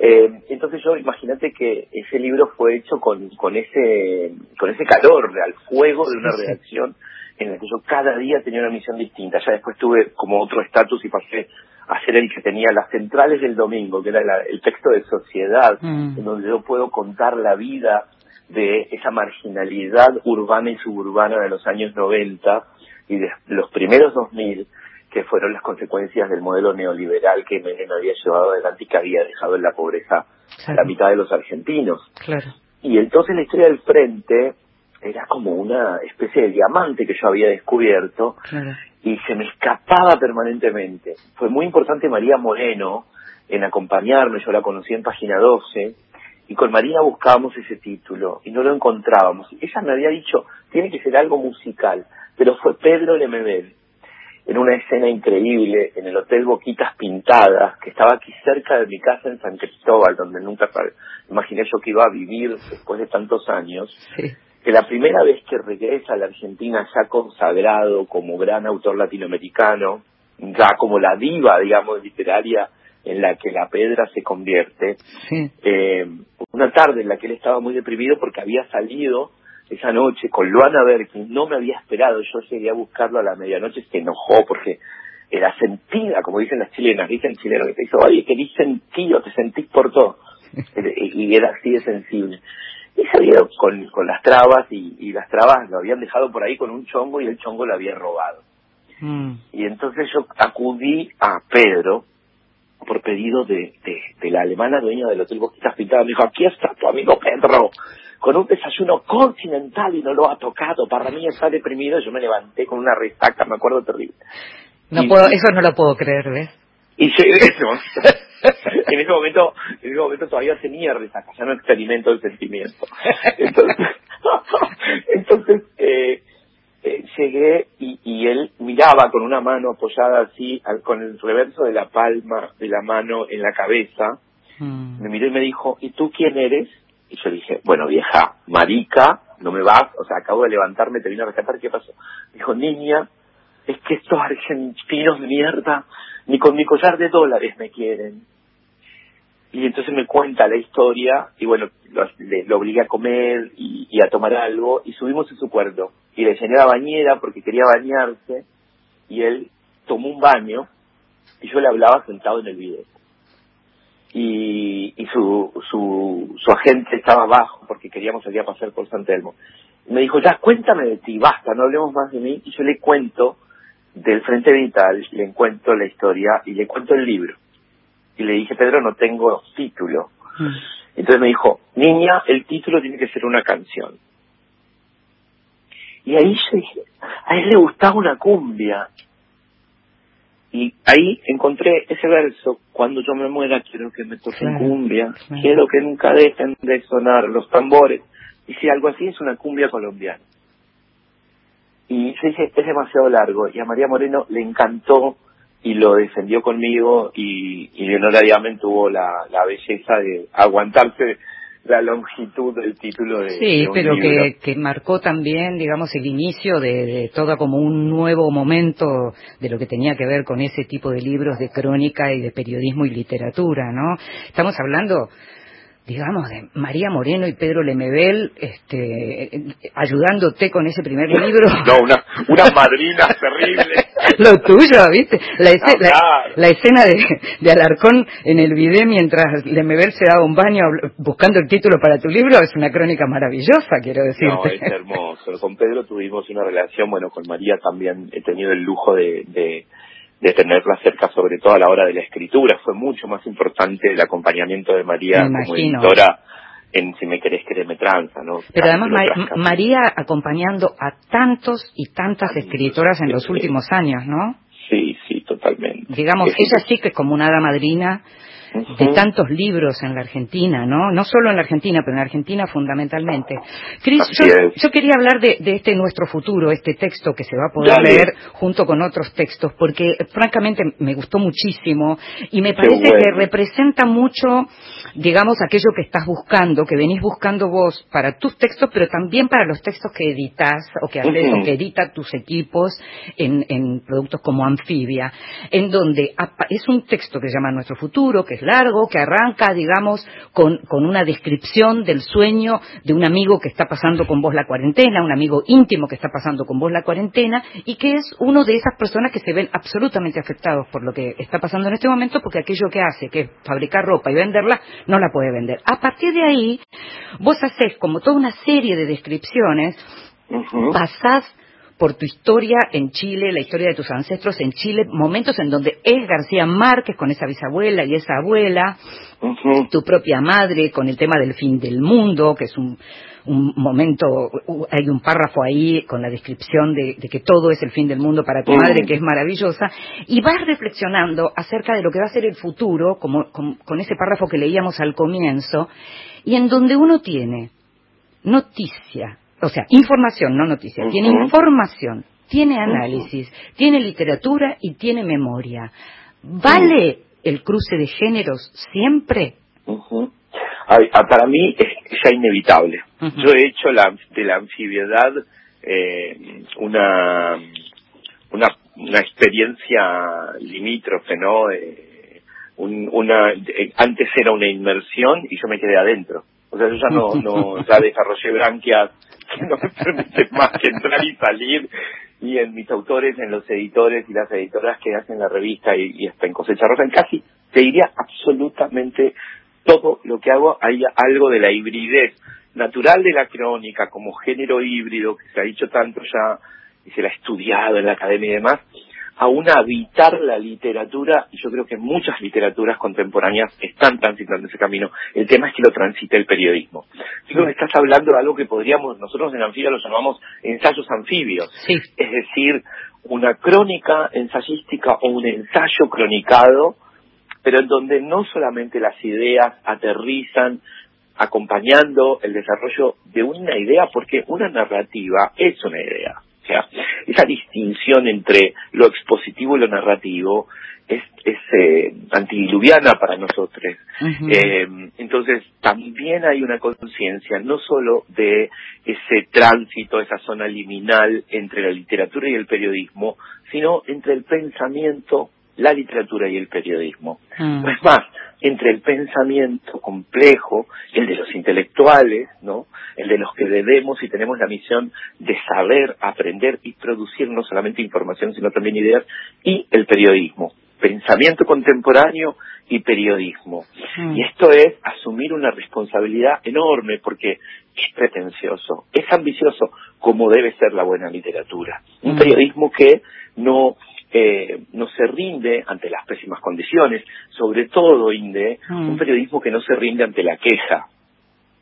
Eh, entonces yo imagínate que ese libro fue hecho con, con ese con ese calor al fuego de una redacción en la que yo cada día tenía una misión distinta. Ya después tuve como otro estatus y pasé a ser el que tenía las centrales del domingo, que era la- el texto de sociedad, Mm. en donde yo puedo contar la vida de esa marginalidad urbana y suburbana de los años 90 y de los primeros 2000 que fueron las consecuencias del modelo neoliberal que Menem había llevado adelante y que había dejado en la pobreza Claro. la mitad de los argentinos. Claro. Y entonces la historia del frente era como una especie de diamante que yo había descubierto Claro. y se me escapaba permanentemente. Fue muy importante María Moreno en acompañarme, yo la conocí en página 12, y con María buscábamos ese título y no lo encontrábamos. Ella me había dicho, tiene que ser algo musical, pero fue Pedro Lemebel en una escena increíble en el Hotel Boquitas Pintadas, que estaba aquí cerca de mi casa en San Cristóbal, donde nunca imaginé yo que iba a vivir después de tantos años Sí. que la primera vez que regresa a la Argentina ya consagrado como gran autor latinoamericano, ya como la diva, digamos, literaria en la que la Pedra se convierte, Sí. eh, una tarde en la que él estaba muy deprimido porque había salido esa noche con Luana que no me había esperado, yo llegué a buscarlo a la medianoche, se enojó porque era sentida, como dicen las chilenas, dicen chileno que te dice, oye, que di sentido, te sentís por todo. y era así de sensible. Y se con, con las trabas y, las trabas lo habían dejado por ahí con un chongo y el chongo lo había robado. Mm. Y entonces yo acudí a Pedro por pedido de, de, la alemana dueña del Hotel Boquitas Pintadas. Me dijo, aquí está tu amigo Pedro, con un desayuno continental y no lo ha tocado. Para mí está deprimido. Yo me levanté con una resaca, me acuerdo terrible. No puedo, eso no lo puedo creer, ¿ves? Y yo, en, ese momento, en ese momento, todavía tenía resaca, ya no experimento el sentimiento. Entonces, entonces eh, eh, llegué y, y, él miraba con una mano apoyada así, con el reverso de la palma de la mano en la cabeza. Mm. Me miró y me dijo, ¿y tú quién eres? Y yo dije, bueno, vieja, marica, no me vas, o sea, acabo de levantarme, te vine a rescatar, ¿qué pasó? Dijo, niña, es que estos argentinos de mierda ni con mi collar de dólares me quieren. Y entonces me cuenta la historia y bueno, lo, le, obligué a comer y, a tomar algo y subimos en su cuarto. Y le llené la bañera porque quería bañarse y él tomó un baño y yo le hablaba sentado en el video. Y, y su, su, su agente estaba abajo porque queríamos salir a pasar por San Telmo. Me dijo, ya cuéntame de ti, basta, no hablemos más de mí. Y yo le cuento del Frente Vital, le cuento la historia y le cuento el libro. Y le dije, Pedro, no tengo título. Mm. Entonces me dijo, niña, el título tiene que ser una canción. Y ahí yo dije, a él le gustaba una cumbia. Y ahí encontré ese verso, cuando yo me muera quiero que me toquen cumbia, quiero que nunca dejen de sonar los tambores. Y si algo así es una cumbia colombiana. Y yo dije, es demasiado largo. Y a María Moreno le encantó y lo defendió conmigo y, y honorariamente tuvo la, la belleza de aguantarse la longitud del título de Sí, pero Que, que marcó también, digamos, el inicio de, de todo como un nuevo momento de lo que tenía que ver con ese tipo de libros de crónica y de periodismo y literatura, ¿no? Estamos hablando digamos, de María Moreno y Pedro Lemebel, este, ayudándote con ese primer libro. No, una, una madrina terrible. Lo tuyo, ¿viste? La, escena de, de, Alarcón en el video mientras Lemebel se daba un baño buscando el título para tu libro es una crónica maravillosa, quiero decir. No, es hermoso. Con Pedro tuvimos una relación, bueno, con María también he tenido el lujo de de tenerla cerca, sobre todo a la hora de la escritura. Fue mucho más importante el acompañamiento de María como editora en Si me querés que me tranza, ¿no? Pero además María acompañando a tantos y tantas escritoras en los últimos años, ¿no? Sí, sí, totalmente. Digamos, ella sí que es como una hada madrina de tantos libros en la Argentina, ¿no? No solo en la Argentina, pero en la Argentina fundamentalmente. Cris, yo, quería hablar de, este nuestro futuro, este texto que se va a poder leer junto con otros textos, porque francamente me gustó muchísimo y me parece que representa mucho, digamos, aquello que estás buscando, que venís buscando vos para tus textos, pero también para los textos que editas o que haces o que editan tus equipos en, en productos como Anfibia, en donde es un texto que se llama Nuestro Futuro, que largo, que arranca, digamos, con, con una descripción del sueño de un amigo que está pasando con vos la cuarentena, un amigo íntimo que está pasando con vos la cuarentena, y que es uno de esas personas que se ven absolutamente afectados por lo que está pasando en este momento, porque aquello que hace, que es fabricar ropa y venderla, no la puede vender. A partir de ahí, vos haces como toda una serie de descripciones, pasás por tu historia en Chile, la historia de tus ancestros en Chile, momentos en donde es García Márquez con esa bisabuela y esa abuela, tu propia madre con el tema del fin del mundo, que es un, momento, hay un párrafo ahí con la descripción de, que todo es el fin del mundo para tu madre, que es maravillosa, y vas reflexionando acerca de lo que va a ser el futuro, como, con ese párrafo que leíamos al comienzo, y en donde uno tiene noticia o sea, información, no noticia, tiene información, tiene análisis, tiene literatura y tiene memoria. ¿Vale el cruce de géneros siempre? Ah, para mí es ya inevitable. Yo he hecho la, de la anfibiedad eh, una, una, una experiencia limítrofe, ¿no? Eh, una, eh, antes era una inmersión y yo me quedé adentro. O sea, yo ya no, no ya desarrollé branquias que no me permiten más que entrar y salir. Y en mis autores, en los editores y las editoras que hacen la revista y, y en Cosecha Rosa, en casi, te diría absolutamente todo lo que hago, hay algo de la hibridez natural de la crónica como género híbrido que se ha dicho tanto ya y se la ha estudiado en la academia y demás, aún habitar la literatura, y yo creo que muchas literaturas contemporáneas están transitando ese camino. El tema es que lo transite el periodismo. Creo que estás hablando de algo que podríamos, nosotros en Anfibia lo llamamos ensayos anfibios. Es decir, una crónica ensayística o un ensayo cronicado, pero en donde no solamente las ideas aterrizan acompañando el desarrollo de una idea, porque una narrativa es una idea sea, esa distinción entre lo expositivo y lo narrativo es, es eh, antidiluviana para nosotros. eh, entonces, también hay una conciencia no solo de ese tránsito, esa zona liminal entre la literatura y el periodismo, sino entre el pensamiento la literatura y el periodismo. No es más, entre el pensamiento complejo, el de los intelectuales, ¿no? El de los que debemos y tenemos la misión de saber, aprender y producir no solamente información, sino también ideas, y el periodismo. Pensamiento contemporáneo y periodismo. Y esto es asumir una responsabilidad enorme porque es pretencioso, es ambicioso, como debe ser la buena literatura. Un periodismo que no eh, no se rinde ante las pésimas condiciones, sobre todo, Inde, un periodismo que no se rinde ante la queja,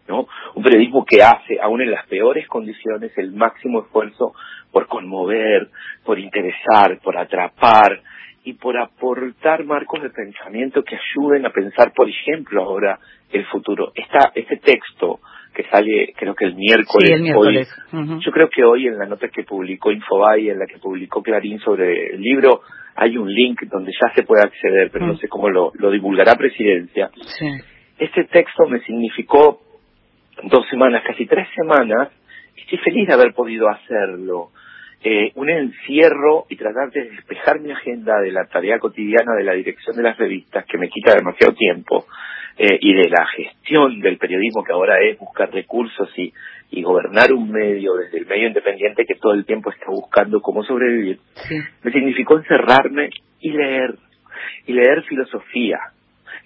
¿no? Un periodismo que hace, aún en las peores condiciones, el máximo esfuerzo por conmover, por interesar, por atrapar y por aportar marcos de pensamiento que ayuden a pensar, por ejemplo, ahora el futuro. Esta, este texto que sale creo que el miércoles. miércoles. Yo creo que hoy en la nota que publicó Infobay, en la que publicó Clarín sobre el libro, hay un link donde ya se puede acceder, pero no sé cómo lo, lo divulgará Presidencia. Sí. Este texto me significó dos semanas, casi tres semanas, y estoy feliz de haber podido hacerlo. Eh, un encierro y tratar de despejar mi agenda de la tarea cotidiana de la dirección de las revistas, que me quita demasiado tiempo, eh, y de la gestión del periodismo que ahora es buscar recursos y, y gobernar un medio desde el medio independiente que todo el tiempo está buscando cómo sobrevivir, me significó encerrarme y leer, y leer filosofía,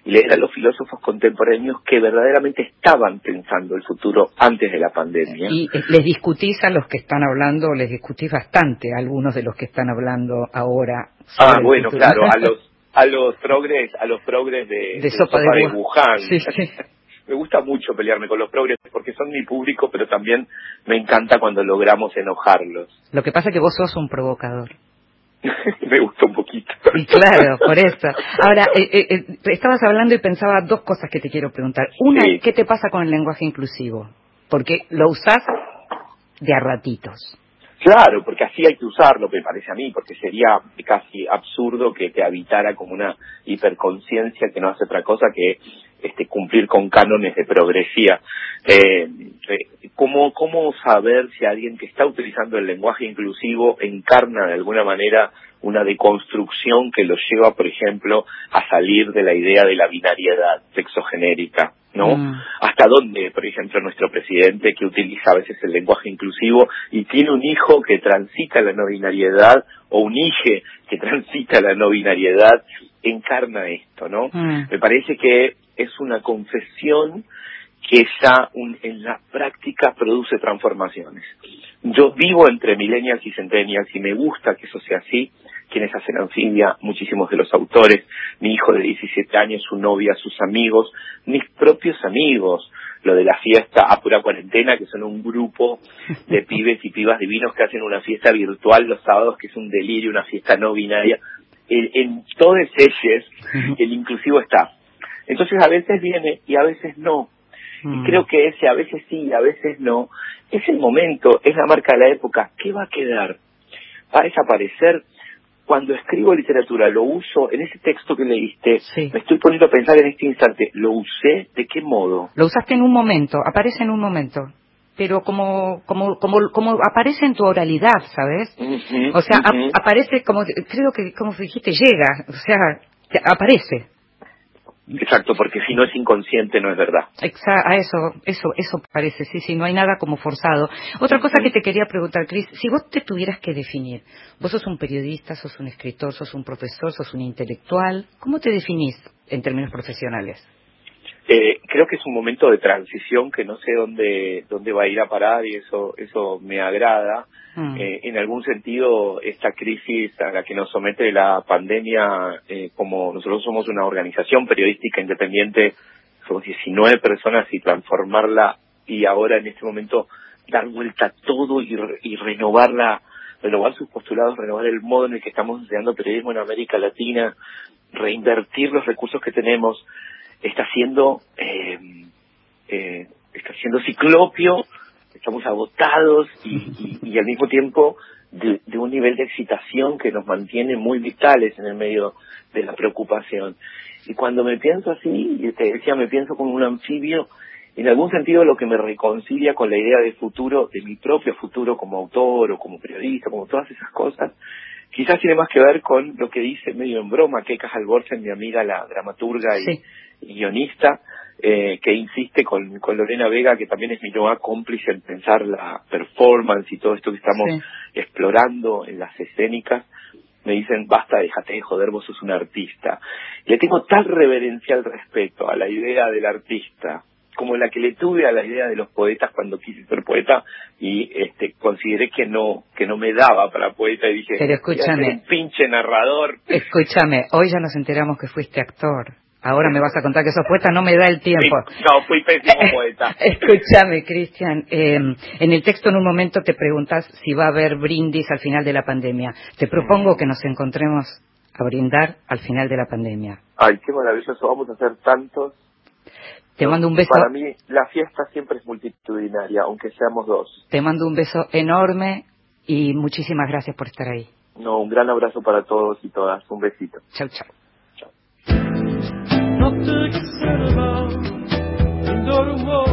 y leer a los filósofos contemporáneos que verdaderamente estaban pensando el futuro antes de la pandemia. Y eh, les discutís a los que están hablando, les discutís bastante a algunos de los que están hablando ahora. Ah, bueno, claro, a los a los progres, a los progres de, de, sopa, de, Wuhan. Sí, sí. me gusta mucho pelearme con los progres porque son mi público, pero también me encanta cuando logramos enojarlos. Lo que pasa es que vos sos un provocador. me gusta un poquito. claro, por eso. Ahora, eh, eh, eh, estabas hablando y pensaba dos cosas que te quiero preguntar. Una, ¿qué te pasa con el lenguaje inclusivo? Porque lo usás de a ratitos. Claro, porque así hay que usarlo, me parece a mí, porque sería casi absurdo que te habitara como una hiperconciencia que no hace otra cosa que este, cumplir con cánones de progresía. Eh, eh, ¿cómo, ¿Cómo saber si alguien que está utilizando el lenguaje inclusivo encarna de alguna manera una deconstrucción que lo lleva, por ejemplo, a salir de la idea de la binariedad sexogenérica? ¿No? Mm. Hasta dónde, por ejemplo, nuestro presidente que utiliza a veces el lenguaje inclusivo y tiene un hijo que transita la no binariedad o un hije que transita la no binariedad, encarna esto, ¿no? Mm. Me parece que es una confesión que ya un- en la práctica produce transformaciones. Yo vivo entre millennials y centennials y me gusta que eso sea así. Quienes hacen anfibia, muchísimos de los autores, mi hijo de 17 años, su novia, sus amigos, mis propios amigos, lo de la fiesta a pura cuarentena, que son un grupo de pibes y pibas divinos que hacen una fiesta virtual los sábados, que es un delirio, una fiesta no binaria. En, en todos ellos el inclusivo está. Entonces a veces viene y a veces no. Y creo que ese a veces sí y a veces no es el momento, es la marca de la época. ¿Qué va a quedar? ¿Va a desaparecer? Cuando escribo literatura, lo uso en ese texto que leíste, me estoy poniendo a pensar en este instante, ¿lo usé? ¿De qué modo? Lo usaste en un momento, aparece en un momento, pero como como como como aparece en tu oralidad, ¿sabes? O sea, ap- aparece como creo que como dijiste llega, o sea, aparece. Exacto, porque si no es inconsciente no es verdad. Exacto, a eso, eso, eso parece, sí, sí, no hay nada como forzado. Otra cosa que te quería preguntar, Cris, si vos te tuvieras que definir, vos sos un periodista, sos un escritor, sos un profesor, sos un intelectual, ¿cómo te definís en términos profesionales? Eh, creo que es un momento de transición que no sé dónde dónde va a ir a parar y eso eso me agrada. Mm. Eh, en algún sentido, esta crisis a la que nos somete la pandemia, eh, como nosotros somos una organización periodística independiente, somos 19 personas y transformarla y ahora en este momento dar vuelta a todo y, y renovarla, renovar sus postulados, renovar el modo en el que estamos enseñando periodismo en América Latina, reinvertir los recursos que tenemos, está siendo eh, eh, está siendo ciclopio, estamos agotados y, y, al mismo tiempo de, un nivel de excitación que nos mantiene muy vitales en el medio de la preocupación. Y cuando me pienso así, y te decía, me pienso como un anfibio, en algún sentido lo que me reconcilia con la idea de futuro, de mi propio futuro como autor o como periodista, como todas esas cosas, quizás tiene más que ver con lo que dice medio en broma Keka Halvorsen, mi amiga, la dramaturga y, guionista, eh, que insiste con, con Lorena Vega, que también es mi nueva cómplice en pensar la performance y todo esto que estamos explorando en las escénicas, me dicen, basta, déjate de joder, vos sos un artista. Le tengo tal reverencia al respeto a la idea del artista, como la que le tuve a la idea de los poetas cuando quise ser poeta y este consideré que no que no me daba para poeta y dije pero escúchame un pinche narrador escúchame hoy ya nos enteramos que fuiste actor ahora me vas a contar que sos poeta no me da el tiempo no fui pésimo poeta escúchame Cristian eh, en el texto en un momento te preguntas si va a haber brindis al final de la pandemia te propongo que nos encontremos a brindar al final de la pandemia ay qué maravilloso vamos a hacer tantos te mando un beso. Para mí la fiesta siempre es multitudinaria, aunque seamos dos. Te mando un beso enorme y muchísimas gracias por estar ahí. No, un gran abrazo para todos y todas. Un besito. Chau, chau. Took a and go to war.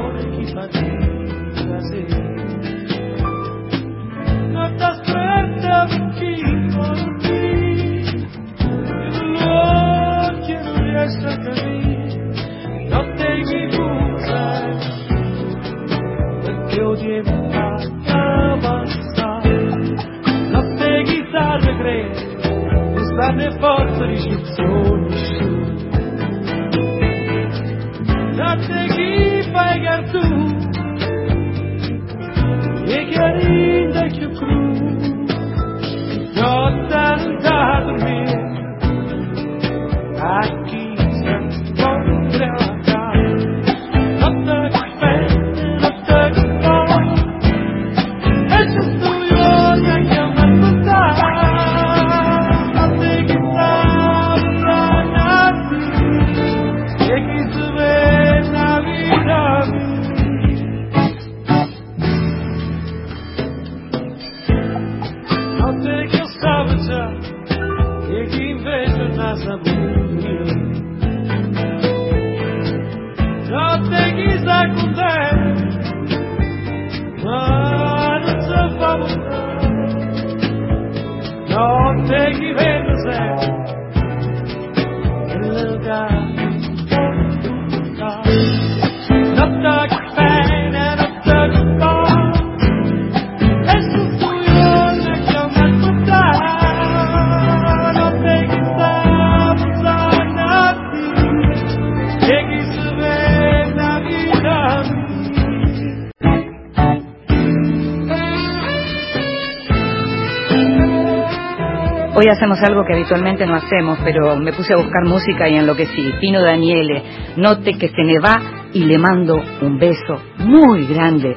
Hacemos algo que habitualmente no hacemos, pero me puse a buscar música y enloquecí. Pino Daniele, note que se me va y le mando un beso muy grande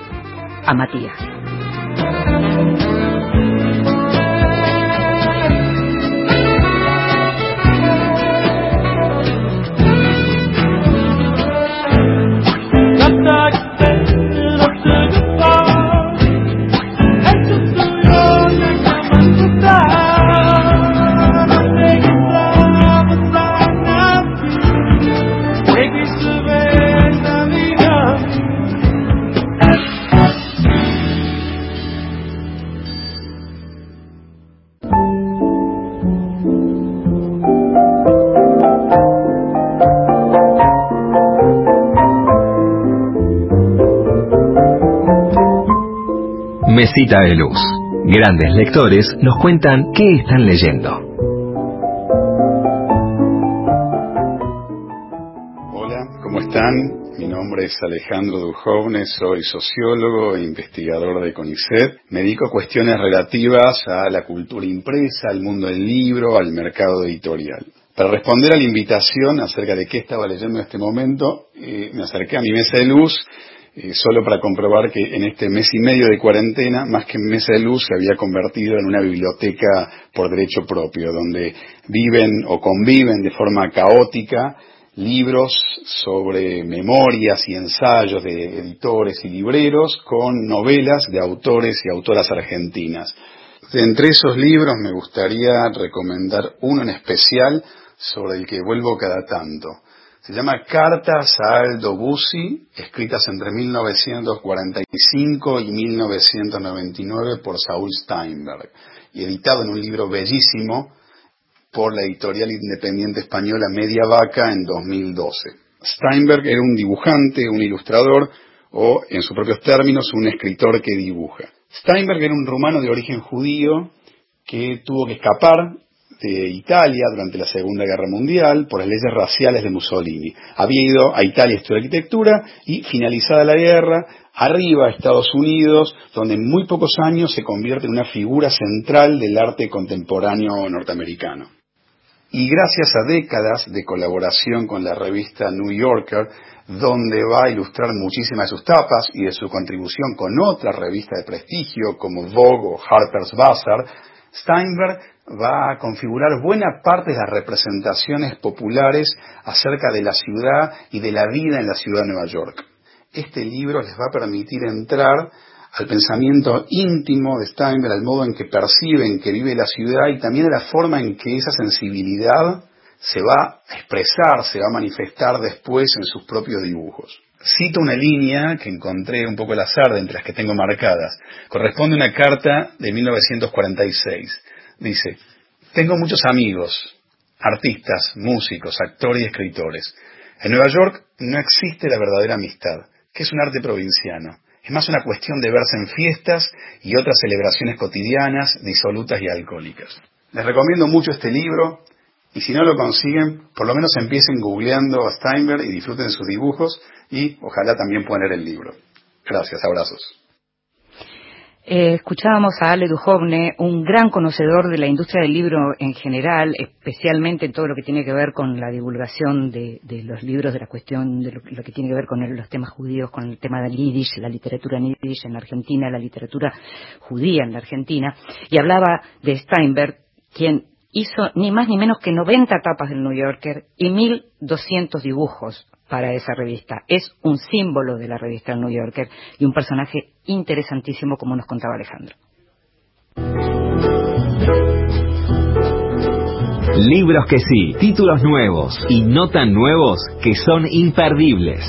a Matías. De Luz. Grandes lectores nos cuentan qué están leyendo. Hola, ¿cómo están? Mi nombre es Alejandro Dujovne, soy sociólogo e investigador de CONICET. Me dedico a cuestiones relativas a la cultura impresa, al mundo del libro, al mercado editorial. Para responder a la invitación acerca de qué estaba leyendo en este momento, eh, me acerqué a mi mesa de luz eh, solo para comprobar que en este mes y medio de cuarentena, más que mesa de luz, se había convertido en una biblioteca por derecho propio, donde viven o conviven de forma caótica libros sobre memorias y ensayos de editores y libreros con novelas de autores y autoras argentinas. entre esos libros me gustaría recomendar uno en especial sobre el que vuelvo cada tanto. Se llama Cartas a Aldo Bussi, escritas entre 1945 y 1999 por Saul Steinberg y editado en un libro bellísimo por la editorial independiente española Media Vaca en 2012. Steinberg era un dibujante, un ilustrador o, en sus propios términos, un escritor que dibuja. Steinberg era un rumano de origen judío que tuvo que escapar de Italia durante la Segunda Guerra Mundial por las leyes raciales de Mussolini. Había ido a Italia a estudiar arquitectura y finalizada la guerra, arriba a Estados Unidos, donde en muy pocos años se convierte en una figura central del arte contemporáneo norteamericano. Y gracias a décadas de colaboración con la revista New Yorker, donde va a ilustrar muchísimas de sus tapas y de su contribución con otras revistas de prestigio como Vogue o Harper's Bazaar, Steinberg va a configurar buena parte de las representaciones populares acerca de la ciudad y de la vida en la ciudad de Nueva York. Este libro les va a permitir entrar al pensamiento íntimo de Steinberg, al modo en que perciben que vive la ciudad y también a la forma en que esa sensibilidad se va a expresar, se va a manifestar después en sus propios dibujos. Cito una línea que encontré un poco al azar de entre las que tengo marcadas. Corresponde a una carta de 1946 Dice, tengo muchos amigos, artistas, músicos, actores y escritores. En Nueva York no existe la verdadera amistad, que es un arte provinciano. Es más una cuestión de verse en fiestas y otras celebraciones cotidianas, disolutas y alcohólicas. Les recomiendo mucho este libro y si no lo consiguen, por lo menos empiecen googleando a Steinberg y disfruten sus dibujos y ojalá también puedan leer el libro. Gracias, abrazos. Eh, escuchábamos a Ale Duhovne, un gran conocedor de la industria del libro en general, especialmente en todo lo que tiene que ver con la divulgación de, los libros, de la cuestión de lo, que tiene que ver con los temas judíos, con el tema del yiddish, la literatura en yiddish en Argentina, la literatura judía en la Argentina, y hablaba de Steinberg, quien hizo ni más ni menos que 90 tapas del New Yorker y 1.200 dibujos para esa revista. Es un símbolo de la revista New Yorker y un personaje interesantísimo como nos contaba Alejandro. Libros que sí, títulos nuevos y no tan nuevos que son imperdibles.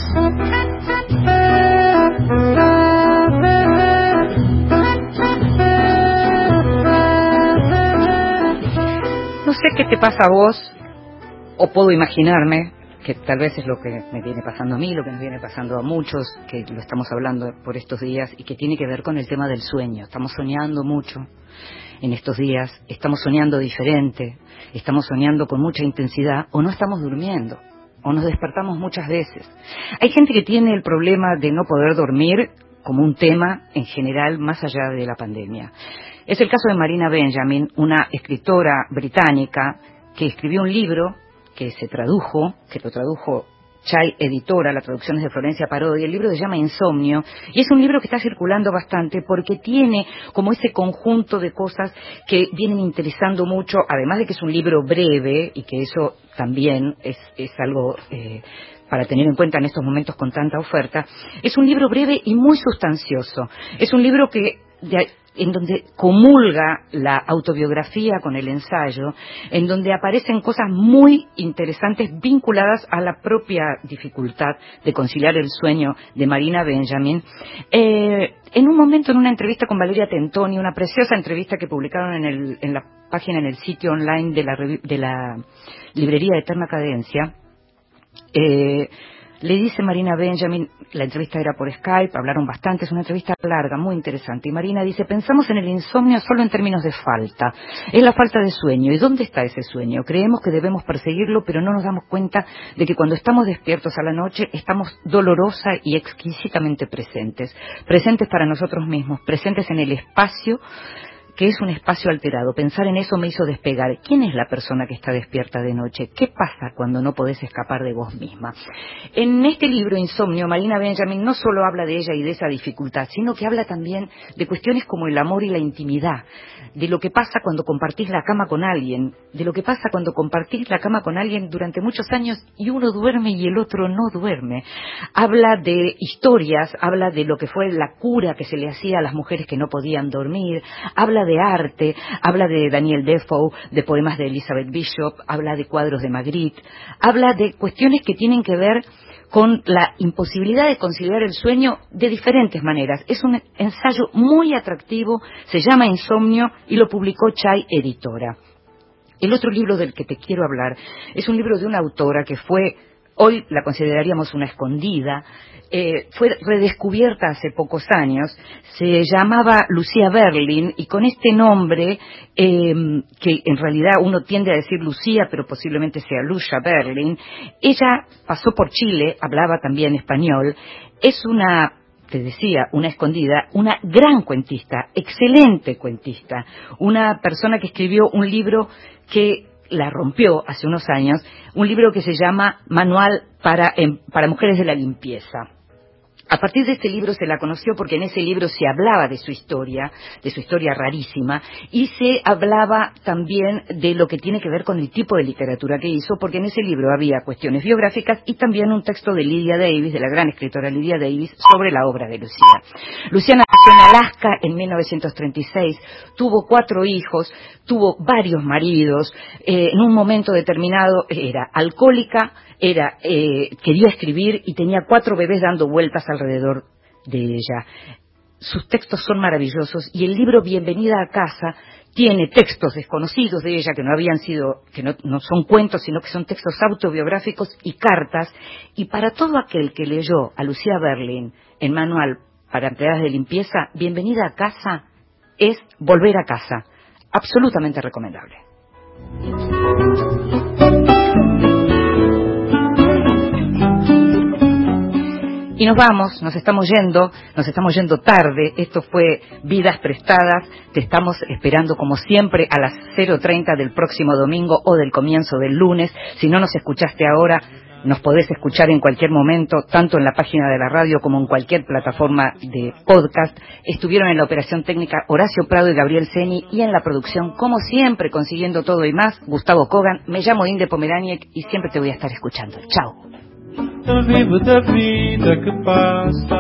No sé qué te pasa a vos, o puedo imaginarme, que tal vez es lo que me viene pasando a mí, lo que nos viene pasando a muchos, que lo estamos hablando por estos días, y que tiene que ver con el tema del sueño. Estamos soñando mucho en estos días, estamos soñando diferente, estamos soñando con mucha intensidad, o no estamos durmiendo, o nos despertamos muchas veces. Hay gente que tiene el problema de no poder dormir como un tema en general más allá de la pandemia. Es el caso de Marina Benjamin, una escritora británica que escribió un libro que se tradujo, que lo tradujo Chay Editora, la traducción es de Florencia Parodi, el libro se llama Insomnio, y es un libro que está circulando bastante porque tiene como ese conjunto de cosas que vienen interesando mucho, además de que es un libro breve, y que eso también es, es algo eh, para tener en cuenta en estos momentos con tanta oferta, es un libro breve y muy sustancioso. Es un libro que en donde comulga la autobiografía con el ensayo, en donde aparecen cosas muy interesantes vinculadas a la propia dificultad de conciliar el sueño de Marina Benjamin. Eh, en un momento, en una entrevista con Valeria Tentoni, una preciosa entrevista que publicaron en, la página, en el sitio online de la, librería de Eterna Cadencia, eh, le dice Marina Benjamin, la entrevista era por Skype, hablaron bastante, es una entrevista larga, muy interesante, y Marina dice, pensamos en el insomnio solo en términos de falta, es la falta de sueño, ¿y dónde está ese sueño? Creemos que debemos perseguirlo, pero no nos damos cuenta de que cuando estamos despiertos a la noche estamos dolorosa y exquisitamente presentes, presentes para nosotros mismos, presentes en el espacio que es un espacio alterado. Pensar en eso me hizo despegar. ¿Quién es la persona que está despierta de noche? ¿Qué pasa cuando no podés escapar de vos misma? En este libro, Insomnio, Marina Benjamin no solo habla de ella y de esa dificultad, sino que habla también de cuestiones como el amor y la intimidad, de lo que pasa cuando compartís la cama con alguien, de lo que pasa cuando compartís la cama con alguien durante muchos años y uno duerme y el otro no duerme. Habla de historias, habla de lo que fue la cura que se le hacía a las mujeres que no podían dormir, habla de arte, habla de Daniel Defoe, de poemas de Elizabeth Bishop, habla de cuadros de Magritte, habla de cuestiones que tienen que ver con la imposibilidad de conciliar el sueño de diferentes maneras. Es un ensayo muy atractivo, se llama Insomnio y lo publicó Chai Editora. El otro libro del que te quiero hablar es un libro de una autora que fue hoy la consideraríamos una escondida, eh, fue redescubierta hace pocos años, se llamaba Lucía Berlin y con este nombre, eh, que en realidad uno tiende a decir Lucía, pero posiblemente sea Lucia Berlin, ella pasó por Chile, hablaba también español, es una te decía, una escondida, una gran cuentista, excelente cuentista, una persona que escribió un libro que la rompió hace unos años, un libro que se llama Manual para, em, para Mujeres de la Limpieza. A partir de este libro se la conoció porque en ese libro se hablaba de su historia, de su historia rarísima, y se hablaba también de lo que tiene que ver con el tipo de literatura que hizo, porque en ese libro había cuestiones biográficas y también un texto de Lydia Davis, de la gran escritora Lydia Davis, sobre la obra de Lucía. Lucía nació en Alaska en 1936, tuvo cuatro hijos, tuvo varios maridos, eh, en un momento determinado era alcohólica, era, eh, quería escribir y tenía cuatro bebés dando vueltas alrededor de ella. Sus textos son maravillosos y el libro Bienvenida a casa tiene textos desconocidos de ella que no habían sido, que no, no, son cuentos, sino que son textos autobiográficos y cartas. Y para todo aquel que leyó a Lucía Berlin en Manual para empleadas de limpieza, Bienvenida a casa es volver a casa. Absolutamente recomendable. Y nos vamos, nos estamos yendo, nos estamos yendo tarde. Esto fue Vidas Prestadas. Te estamos esperando como siempre a las 0.30 del próximo domingo o del comienzo del lunes. Si no nos escuchaste ahora, nos podés escuchar en cualquier momento, tanto en la página de la radio como en cualquier plataforma de podcast. Estuvieron en la operación técnica Horacio Prado y Gabriel Ceni y en la producción, como siempre, consiguiendo todo y más, Gustavo Kogan. Me llamo Inde Pomeraniec y siempre te voy a estar escuchando. Chao. Vivo da vida que passa